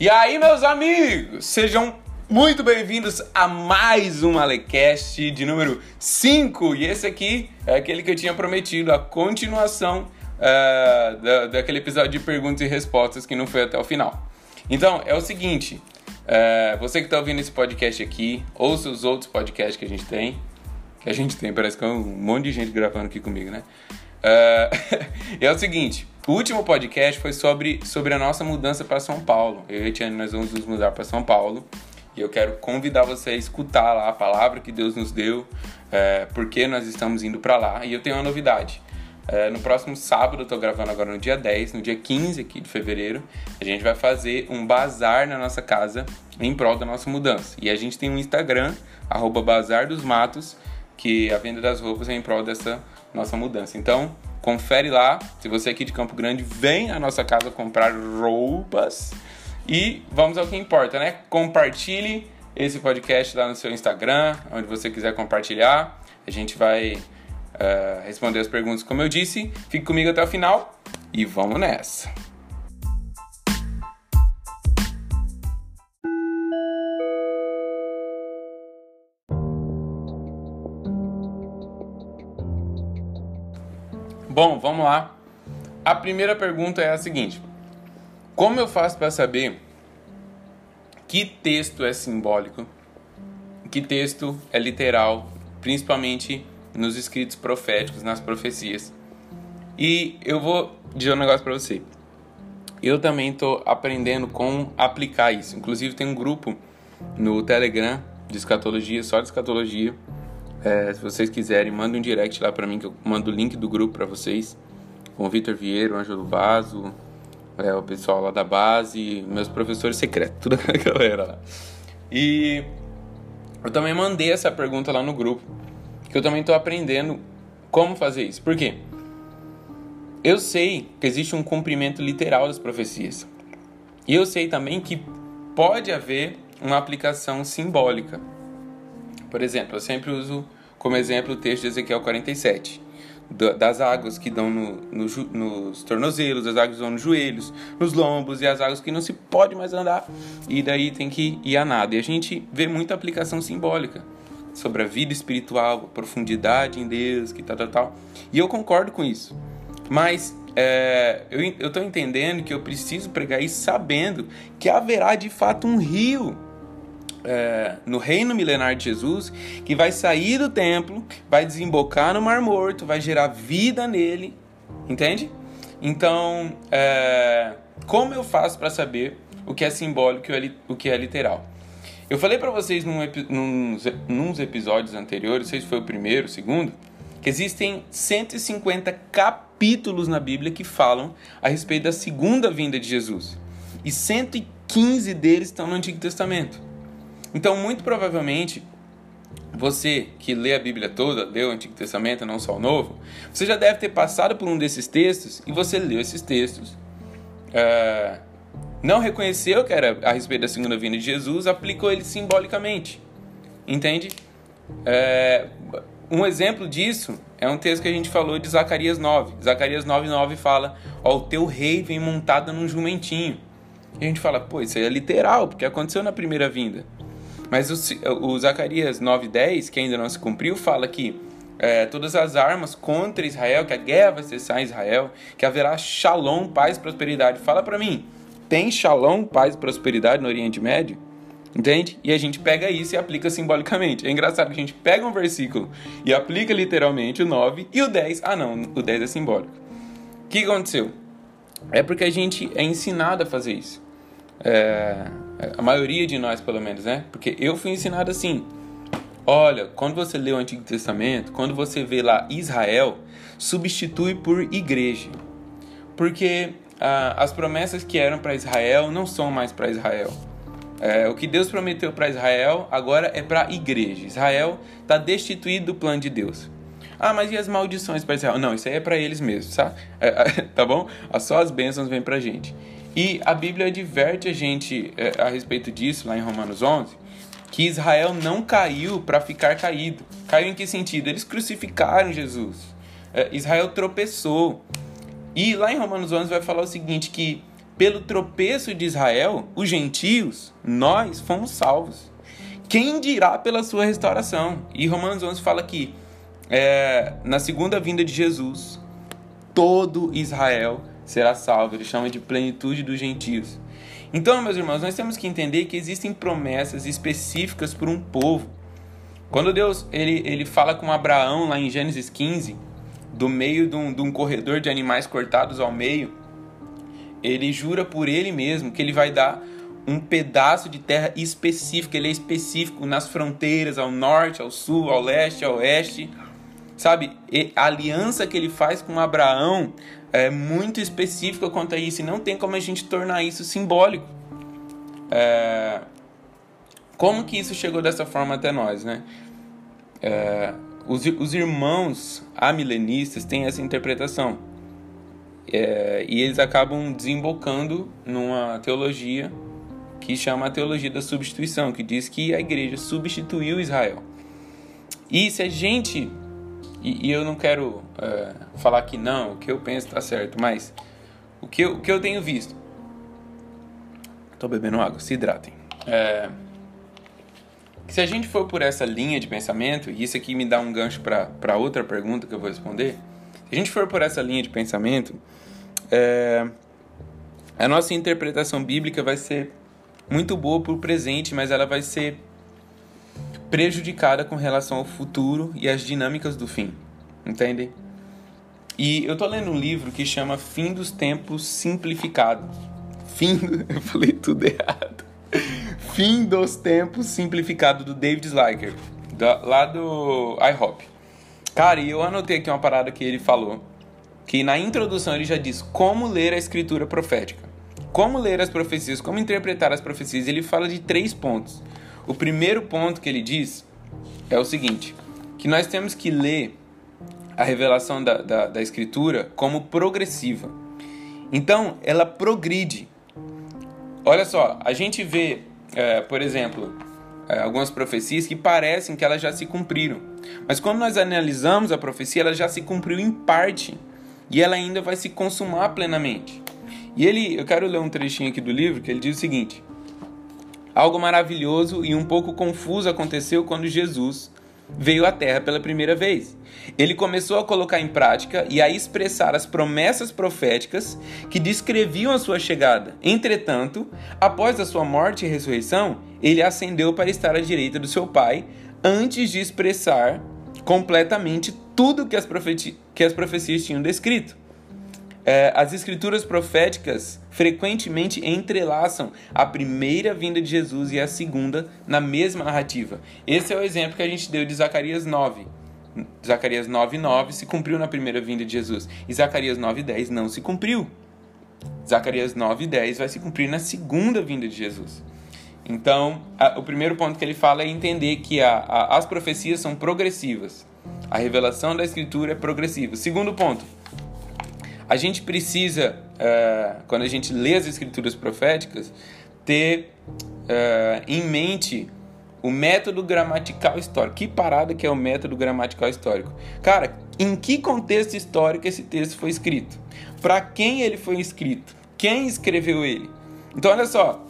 E aí, meus amigos, sejam muito bem-vindos a mais um Alecast de número 5. E esse aqui é aquele que eu tinha prometido, a continuação uh, da, daquele episódio de perguntas e respostas que não foi até o final. Então, é o seguinte, uh, você que está ouvindo esse podcast aqui, ouça os outros podcasts que a gente tem, que a gente tem, parece que é um monte de gente gravando aqui comigo, né? Uh, é o seguinte, o último podcast foi sobre, sobre a nossa mudança para São Paulo. Eu e a Tiane, nós vamos nos mudar para São Paulo. E eu quero convidar você a escutar lá a palavra que Deus nos deu, é, porque nós estamos indo para lá. E eu tenho uma novidade. É, no próximo sábado, eu tô gravando agora no dia 10, no dia 15 aqui de fevereiro, a gente vai fazer um bazar na nossa casa em prol da nossa mudança. E a gente tem um Instagram, arroba Bazar dos Matos, que a venda das roupas é em prol dessa nossa mudança. Então, confere lá. Se você é aqui de Campo Grande, vem à nossa casa comprar roupas. E vamos ao que importa, né? Compartilhe esse podcast lá no seu Instagram, onde você quiser compartilhar. A gente vai uh, responder as perguntas como eu disse. Fique comigo até o final e vamos nessa! Bom, vamos lá. A primeira pergunta é a seguinte: Como eu faço para saber que texto é simbólico, que texto é literal, principalmente nos escritos proféticos, nas profecias? E eu vou dizer um negócio para você. Eu também estou aprendendo como aplicar isso. Inclusive tem um grupo no Telegram de escatologia, só de escatologia, é, se vocês quiserem, mandem um direct lá para mim que eu mando o link do grupo para vocês. Com o Vitor Vieira, o Ângelo Bazo, é, o pessoal lá da base, meus professores secretos, toda a galera lá. E eu também mandei essa pergunta lá no grupo, que eu também estou aprendendo como fazer isso. Por quê? Eu sei que existe um cumprimento literal das profecias. E eu sei também que pode haver uma aplicação simbólica. Por exemplo, eu sempre uso como exemplo o texto de Ezequiel 47. Das águas que dão no, no, nos tornozelos, as águas que dão nos joelhos, nos lombos e as águas que não se pode mais andar. E daí tem que ir a nada. E a gente vê muita aplicação simbólica sobre a vida espiritual, a profundidade em Deus, que tal, tal, tal. E eu concordo com isso. Mas é, eu estou entendendo que eu preciso pregar isso sabendo que haverá de fato um rio é, no reino milenar de Jesus, que vai sair do templo, vai desembocar no Mar Morto, vai gerar vida nele, entende? Então, é, como eu faço para saber o que é simbólico e o que é literal? Eu falei para vocês num, num, nos episódios anteriores, não sei se foi o primeiro, o segundo, que existem 150 capítulos na Bíblia que falam a respeito da segunda vinda de Jesus. E 115 deles estão no Antigo Testamento. Então, muito provavelmente, você que lê a Bíblia toda, lê o Antigo Testamento, não só o Novo, você já deve ter passado por um desses textos e você leu esses textos, uh, não reconheceu que era a respeito da segunda vinda de Jesus, aplicou ele simbolicamente. Entende? Uh, um exemplo disso é um texto que a gente falou de Zacarias 9. Zacarias 9, 9 fala: Ó, o teu rei vem montado num jumentinho. E a gente fala, pô, isso aí é literal, porque aconteceu na primeira vinda. Mas o, o Zacarias 9,10, que ainda não se cumpriu, fala que é, todas as armas contra Israel, que a guerra vai cessar em Israel, que haverá shalom, paz e prosperidade. Fala para mim, tem shalom, paz e prosperidade no Oriente Médio? Entende? E a gente pega isso e aplica simbolicamente. É engraçado que a gente pega um versículo e aplica literalmente o 9 e o 10. Ah, não, o 10 é simbólico. O que aconteceu? É porque a gente é ensinado a fazer isso. É, a maioria de nós, pelo menos, né? Porque eu fui ensinado assim. Olha, quando você lê o Antigo Testamento, quando você vê lá Israel, substitui por igreja. Porque ah, as promessas que eram para Israel não são mais para Israel. É, o que Deus prometeu para Israel agora é para a igreja. Israel está destituído do plano de Deus. Ah, mas e as maldições para Israel? Não, isso aí é para eles mesmos, tá? É, tá bom? Só as bênçãos vêm para gente. E a Bíblia adverte a gente é, a respeito disso, lá em Romanos 11, que Israel não caiu para ficar caído. Caiu em que sentido? Eles crucificaram Jesus. É, Israel tropeçou. E lá em Romanos 11 vai falar o seguinte, que pelo tropeço de Israel, os gentios, nós fomos salvos. Quem dirá pela sua restauração? E Romanos 11 fala que é, na segunda vinda de Jesus, todo Israel será salvo. Ele chama de plenitude dos gentios. Então, meus irmãos, nós temos que entender que existem promessas específicas para um povo. Quando Deus ele, ele fala com Abraão lá em Gênesis 15, do meio de um, de um corredor de animais cortados ao meio, ele jura por ele mesmo que ele vai dar um pedaço de terra específico, ele é específico nas fronteiras, ao norte, ao sul, ao leste, ao oeste. Sabe, a aliança que ele faz com Abraão é muito específica quanto a isso, e não tem como a gente tornar isso simbólico. É... Como que isso chegou dessa forma até nós, né? É... Os, os irmãos amilenistas têm essa interpretação. É... E eles acabam desembocando numa teologia que chama a teologia da substituição, que diz que a igreja substituiu Israel. E se a gente e, e eu não quero é, falar que não, o que eu penso está certo, mas o que eu, o que eu tenho visto. Estou bebendo água, se hidratem. É, se a gente for por essa linha de pensamento, e isso aqui me dá um gancho para outra pergunta que eu vou responder. Se a gente for por essa linha de pensamento, é, a nossa interpretação bíblica vai ser muito boa para o presente, mas ela vai ser prejudicada com relação ao futuro e às dinâmicas do fim. Entendem? E eu tô lendo um livro que chama Fim dos Tempos Simplificado. Fim. Do... Eu falei tudo errado. Fim dos Tempos Simplificado do David Slyker, lá do iHop. Cara, e eu anotei aqui uma parada que ele falou. Que na introdução ele já diz como ler a escritura profética. Como ler as profecias, como interpretar as profecias. Ele fala de três pontos. O primeiro ponto que ele diz é o seguinte: que nós temos que ler a revelação da, da, da Escritura como progressiva. Então, ela progride. Olha só, a gente vê, é, por exemplo, é, algumas profecias que parecem que elas já se cumpriram. Mas quando nós analisamos a profecia, ela já se cumpriu em parte e ela ainda vai se consumar plenamente. E ele, eu quero ler um trechinho aqui do livro que ele diz o seguinte: Algo maravilhoso e um pouco confuso aconteceu quando Jesus veio à Terra pela primeira vez. Ele começou a colocar em prática e a expressar as promessas proféticas que descreviam a sua chegada. Entretanto, após a sua morte e ressurreição, ele ascendeu para estar à direita do seu Pai antes de expressar completamente tudo que as, que as profecias tinham descrito. É, as escrituras proféticas frequentemente entrelaçam a primeira vinda de Jesus e a segunda na mesma narrativa. Esse é o exemplo que a gente deu de Zacarias 9. Zacarias 9, 9 se cumpriu na primeira vinda de Jesus. E Zacarias 9, 10 não se cumpriu. Zacarias 9, 10 vai se cumprir na segunda vinda de Jesus. Então, a, o primeiro ponto que ele fala é entender que a, a, as profecias são progressivas. A revelação da Escritura é progressiva. Segundo ponto, a gente precisa, uh, quando a gente lê as escrituras proféticas, ter uh, em mente o método gramatical histórico. Que parada que é o método gramatical histórico? Cara, em que contexto histórico esse texto foi escrito? Para quem ele foi escrito? Quem escreveu ele? Então, olha só,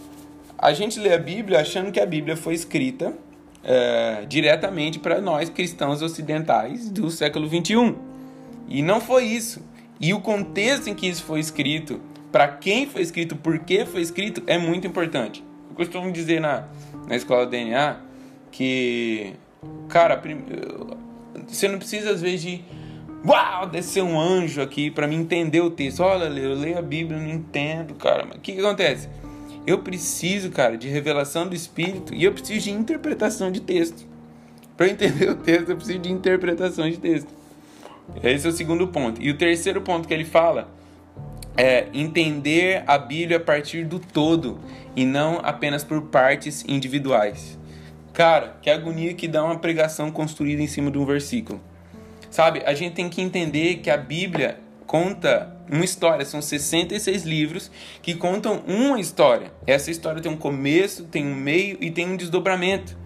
a gente lê a Bíblia achando que a Bíblia foi escrita uh, diretamente para nós cristãos ocidentais do século 21. E não foi isso. E o contexto em que isso foi escrito, para quem foi escrito, por que foi escrito, é muito importante. Eu costumo dizer na, na escola DNA que, cara, você não precisa às vezes de uau, descer um anjo aqui para me entender o texto. Olha, eu leio a Bíblia, não entendo, cara. Mas o que, que acontece? Eu preciso, cara, de revelação do Espírito e eu preciso de interpretação de texto. Para entender o texto, eu preciso de interpretação de texto. Esse é o segundo ponto. E o terceiro ponto que ele fala é entender a Bíblia a partir do todo e não apenas por partes individuais. Cara, que agonia que dá uma pregação construída em cima de um versículo. Sabe, a gente tem que entender que a Bíblia conta uma história, são 66 livros que contam uma história. Essa história tem um começo, tem um meio e tem um desdobramento.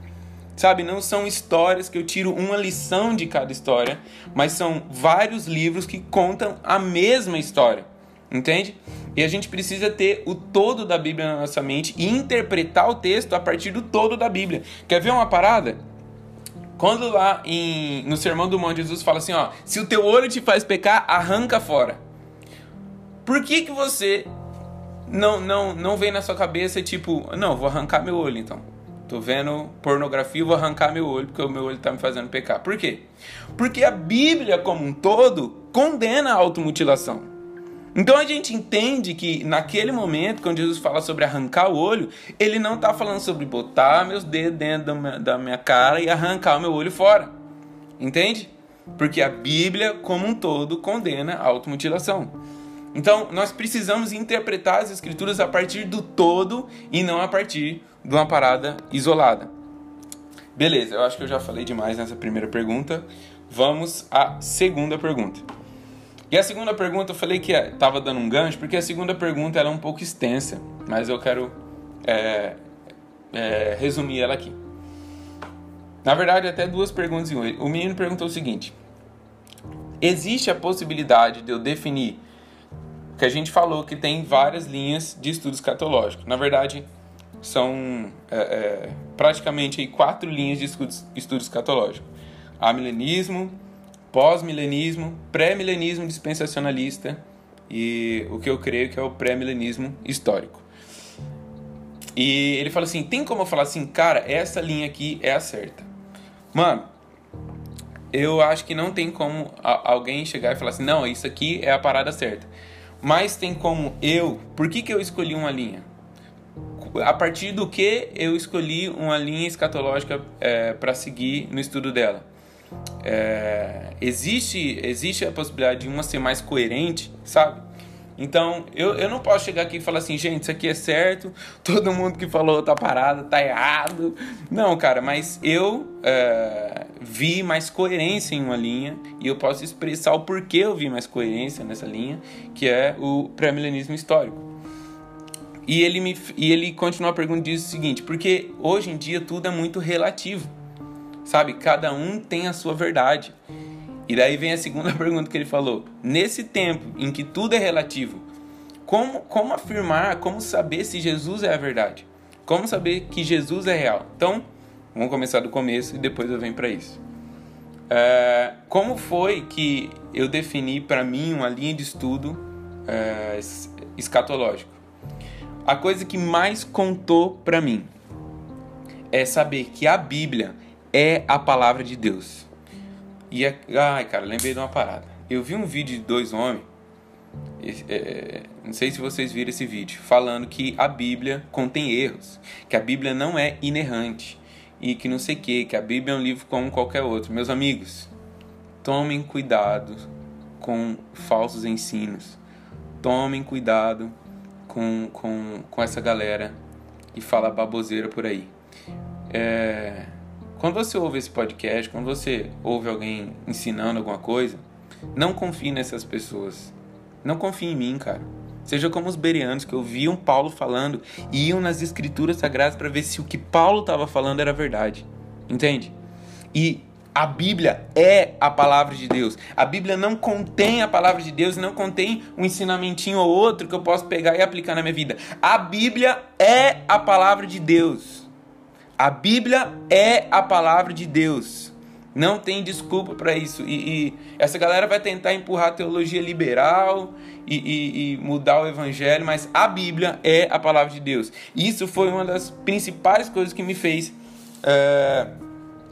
Sabe, não são histórias que eu tiro uma lição de cada história, mas são vários livros que contam a mesma história. Entende? E a gente precisa ter o todo da Bíblia na nossa mente e interpretar o texto a partir do todo da Bíblia. Quer ver uma parada? Quando lá em, no Sermão do Monte Jesus fala assim, ó, se o teu olho te faz pecar, arranca fora. Por que que você não não não vem na sua cabeça tipo, não, vou arrancar meu olho então. Tô vendo pornografia, vou arrancar meu olho porque o meu olho tá me fazendo pecar. Por quê? Porque a Bíblia como um todo condena a automutilação. Então a gente entende que naquele momento, quando Jesus fala sobre arrancar o olho, ele não está falando sobre botar meus dedos dentro da minha cara e arrancar o meu olho fora. Entende? Porque a Bíblia, como um todo, condena a automutilação. Então, nós precisamos interpretar as escrituras a partir do todo e não a partir de uma parada isolada. Beleza, eu acho que eu já falei demais nessa primeira pergunta. Vamos à segunda pergunta. E a segunda pergunta, eu falei que estava dando um gancho, porque a segunda pergunta é um pouco extensa, mas eu quero é, é, resumir ela aqui. Na verdade, até duas perguntas em um. O menino perguntou o seguinte: Existe a possibilidade de eu definir que a gente falou que tem várias linhas de estudo escatológico. Na verdade, são é, é praticamente aí, quatro linhas de estudo, estudo escatológico: amilenismo, pós-milenismo, pré-milenismo dispensacionalista e o que eu creio que é o pré-milenismo histórico. E ele fala assim: tem como eu falar assim, cara, essa linha aqui é a certa? Mano, eu acho que não tem como alguém chegar e falar assim: não, isso aqui é a parada certa. Mas tem como eu. Por que, que eu escolhi uma linha? A partir do que eu escolhi uma linha escatológica é, para seguir no estudo dela? é, existe, existe a possibilidade de uma ser mais coerente, sabe? Então, eu, eu não posso chegar aqui e falar assim, gente, isso aqui é certo, todo mundo que falou tá parado, tá errado. Não, cara, mas eu é, vi mais coerência em uma linha e eu posso expressar o porquê eu vi mais coerência nessa linha, que é o pré-milenismo histórico. E ele, me, e ele continua a pergunta diz o seguinte, porque hoje em dia tudo é muito relativo. Sabe? Cada um tem a sua verdade. E daí vem a segunda pergunta que ele falou. Nesse tempo em que tudo é relativo, como, como afirmar, como saber se Jesus é a verdade? Como saber que Jesus é real? Então, vamos começar do começo e depois eu venho para isso. É, como foi que eu defini para mim uma linha de estudo é, escatológico? A coisa que mais contou para mim é saber que a Bíblia é a palavra de Deus. E é, ai, cara, lembrei de uma parada. Eu vi um vídeo de dois homens, é, não sei se vocês viram esse vídeo, falando que a Bíblia contém erros, que a Bíblia não é inerrante e que não sei o que, que a Bíblia é um livro como qualquer outro. Meus amigos, tomem cuidado com falsos ensinos. Tomem cuidado com, com, com essa galera que fala baboseira por aí. É, quando você ouve esse podcast, quando você ouve alguém ensinando alguma coisa, não confie nessas pessoas. Não confie em mim, cara. Seja como os bereanos que ouviam Paulo falando e iam nas escrituras sagradas para ver se o que Paulo estava falando era verdade. Entende? E a Bíblia é a palavra de Deus. A Bíblia não contém a palavra de Deus, não contém um ensinamentinho ou outro que eu posso pegar e aplicar na minha vida. A Bíblia é a palavra de Deus. A Bíblia é a palavra de Deus. Não tem desculpa para isso. E, e, essa galera vai tentar empurrar a teologia liberal e, e, e, mudar o evangelho, mas a Bíblia é a palavra de Deus. Isso foi uma das principais coisas que me fez é,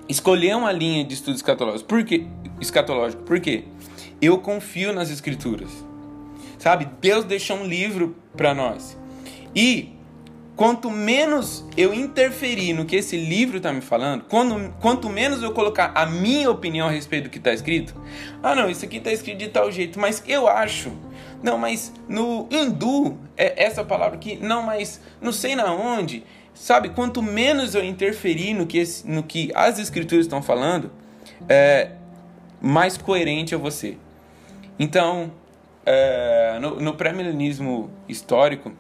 escolher uma linha de estudo escatológico. Por quê? Escatológico. Por quê? Eu confio nas escrituras. Sabe? Deus deixou um livro para nós. E quanto menos eu interferir no que esse livro está me falando, quando, quanto menos eu colocar a minha opinião a respeito do que está escrito, ah não, isso aqui está escrito de tal jeito, mas eu acho, não, mas no hindu é essa palavra aqui, não, mas não sei na onde, sabe? Quanto menos eu interferir no que, no que as escrituras estão falando, é, mais coerente eu vou ser. Então, é, no, no pré-milenismo histórico,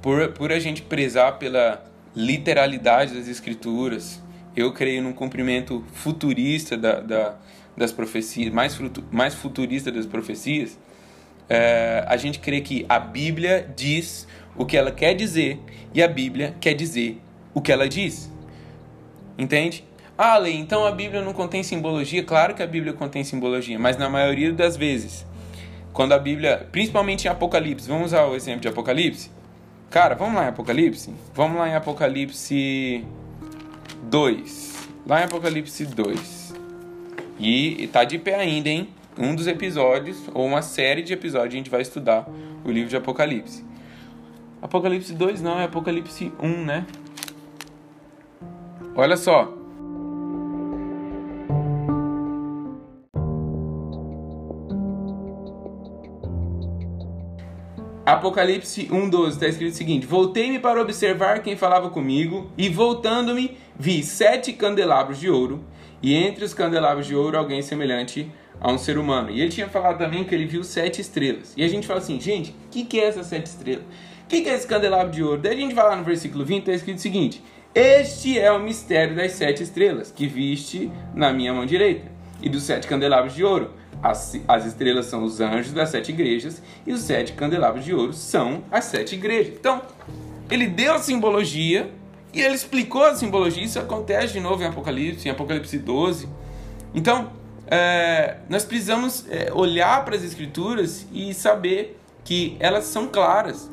por, por a gente prezar pela literalidade das escrituras, eu creio num cumprimento futurista da, da, das profecias, mais, fruto, mais futurista das profecias, é, a gente crê que a Bíblia diz o que ela quer dizer e a Bíblia quer dizer o que ela diz. Entende? Ah, Lei, então a Bíblia não contém simbologia? Claro que a Bíblia contém simbologia, mas na maioria das vezes, quando a Bíblia, principalmente em Apocalipse, vamos usar o exemplo de Apocalipse? Cara, vamos lá em Apocalipse? Vamos lá em Apocalipse 2. Lá em Apocalipse 2. E tá de pé ainda, hein? Um dos episódios, ou uma série de episódios, a gente vai estudar o livro de Apocalipse. Apocalipse 2 não, é Apocalipse 1, né? Olha só. Apocalipse 1,12 está escrito o seguinte: Voltei-me para observar quem falava comigo, e voltando-me, vi sete candelabros de ouro, e entre os candelabros de ouro alguém semelhante a um ser humano. E ele tinha falado também que ele viu sete estrelas. E a gente fala assim, gente, o que, que é essas sete estrelas? Que, que é esse candelabro de ouro? Daí a gente vai lá no versículo 20, está escrito o seguinte: Este é o mistério das sete estrelas que viste na minha mão direita, e dos sete candelabros de ouro. As, as estrelas são os anjos das sete igrejas e os sete candelabros de ouro são as sete igrejas. Então, ele deu a simbologia e ele explicou a simbologia. Isso acontece de novo em Apocalipse, em Apocalipse 12. Então, é, nós precisamos é, olhar para as escrituras e saber que elas são claras.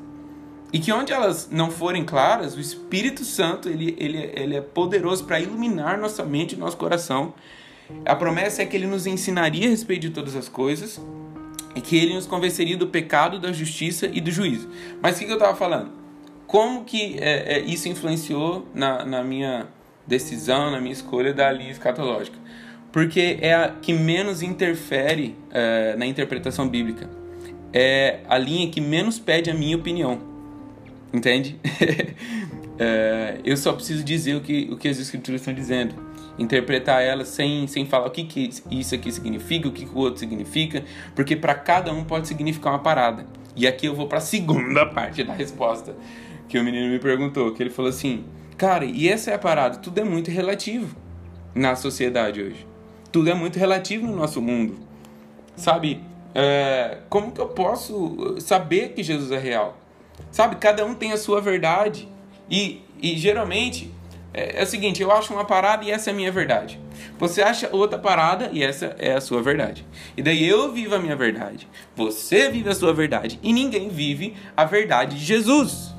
E que onde elas não forem claras, o Espírito Santo ele, ele, ele é poderoso para iluminar nossa mente e nosso coração a promessa é que ele nos ensinaria a respeito de todas as coisas e que ele nos convenceria do pecado, da justiça e do juízo. Mas o que, que eu estava falando? Como que é, é, isso influenciou na, na minha decisão, na minha escolha da linha escatológica? Porque é a que menos interfere é, na interpretação bíblica. É a linha que menos pede a minha opinião. Entende? É, eu só preciso dizer o que, o que as escrituras estão dizendo interpretar ela sem, sem falar o que, que isso aqui significa, o que, que o outro significa, porque para cada um pode significar uma parada. E aqui eu vou para a segunda parte da resposta que o menino me perguntou, que ele falou assim: "Cara, e essa é a parada, tudo é muito relativo na sociedade hoje. Tudo é muito relativo no nosso mundo. Sabe? É, como que eu posso saber que Jesus é real? Sabe? Cada um tem a sua verdade. E, e geralmente é, é, o seguinte, eu acho uma parada e essa é a minha verdade. Você acha outra parada e essa é a sua verdade. E daí eu vivo a minha verdade. Você vive a sua verdade. E ninguém vive a verdade de Jesus.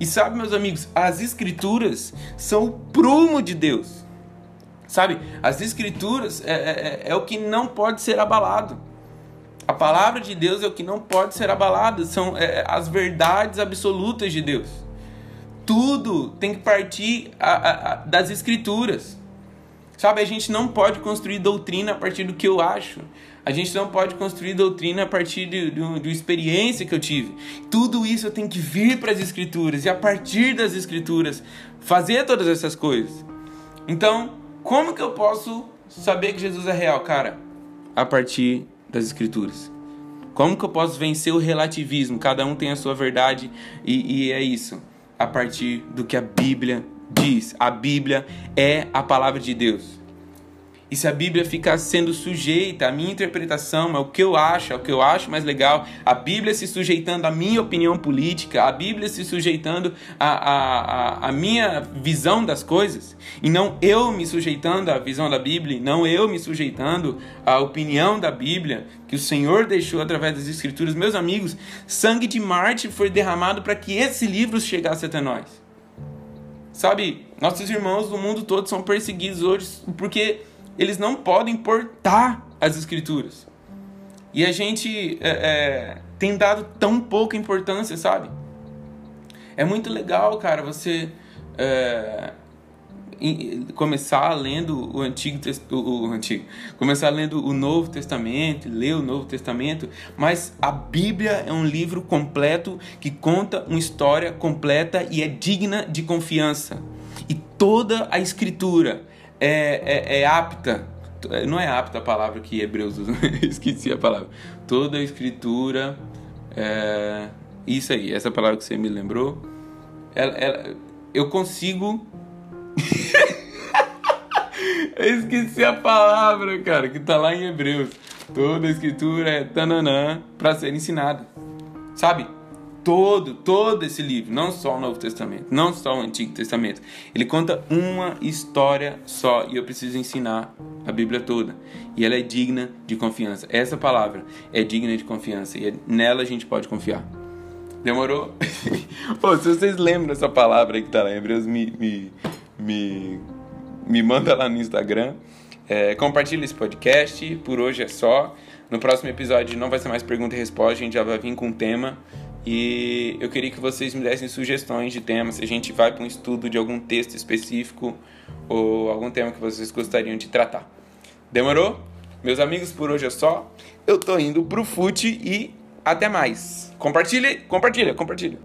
E sabe, meus amigos, as escrituras são o prumo de Deus. Sabe, as escrituras é, é, é, é o que não pode ser abalado. A palavra de Deus é o que não pode ser abalado. São é, as verdades absolutas de Deus tudo tem que partir a, a, a, das escrituras. Sabe, a gente não pode construir doutrina a partir do que eu acho. A gente não pode construir doutrina a partir de, de, de experiência que eu tive. Tudo isso eu tenho que vir para as escrituras e a partir das escrituras fazer todas essas coisas. Então, como que eu posso saber que Jesus é real, cara? A partir das escrituras. Como que eu posso vencer o relativismo? Cada um tem a sua verdade e, e é isso a partir do que a Bíblia diz. A Bíblia é a palavra de Deus. E se a Bíblia ficar sendo sujeita à minha interpretação, ao que eu acho, ao que eu acho mais legal, a Bíblia se sujeitando à minha opinião política, a Bíblia se sujeitando à, à, à, minha visão das coisas, e não eu me sujeitando à visão da Bíblia, não eu me sujeitando à opinião da Bíblia que o Senhor deixou através das Escrituras, meus amigos, sangue de Marte foi derramado para que esse livro chegasse até nós. Sabe, nossos irmãos do mundo todo são perseguidos hoje porque eles não podem portar as escrituras. E a gente é, é, tem dado tão pouca importância, sabe? É muito legal, cara, você é, começar lendo o antigo, o, o antigo, começar lendo o Novo Testamento, ler o Novo Testamento, mas a Bíblia é um livro completo que conta uma história completa e é digna de confiança. E toda a Escritura é, é, é apta. Não é apta a palavra que Hebreus usa, esqueci a palavra. Toda a escritura. É, isso aí, essa palavra que você me lembrou. Ela, ela, eu consigo. eu esqueci a palavra, cara, que tá lá em Hebreus. Toda a escritura é tananã para ser ensinada. Sabe? Todo, todo esse livro, não só o Novo Testamento, não só o Antigo Testamento. Ele conta uma história só e eu preciso ensinar a Bíblia toda. E ela é digna de confiança. Essa palavra é digna de confiança e é, nela a gente pode confiar. Demorou? Pô, se vocês lembram dessa palavra que tá lá em Hebreus, me, me, me, me manda lá no Instagram. É, compartilha esse podcast. Por hoje é só. No próximo episódio não vai ser mais pergunta e resposta, a gente já vai vir com um tema. E eu queria que vocês me dessem sugestões de temas, se a gente vai para um estudo de algum texto específico ou algum tema que vocês gostariam de tratar. Demorou? Meus amigos, por hoje é só. Eu tô indo pro fute e até mais. Compartilhe, compartilha, compartilha.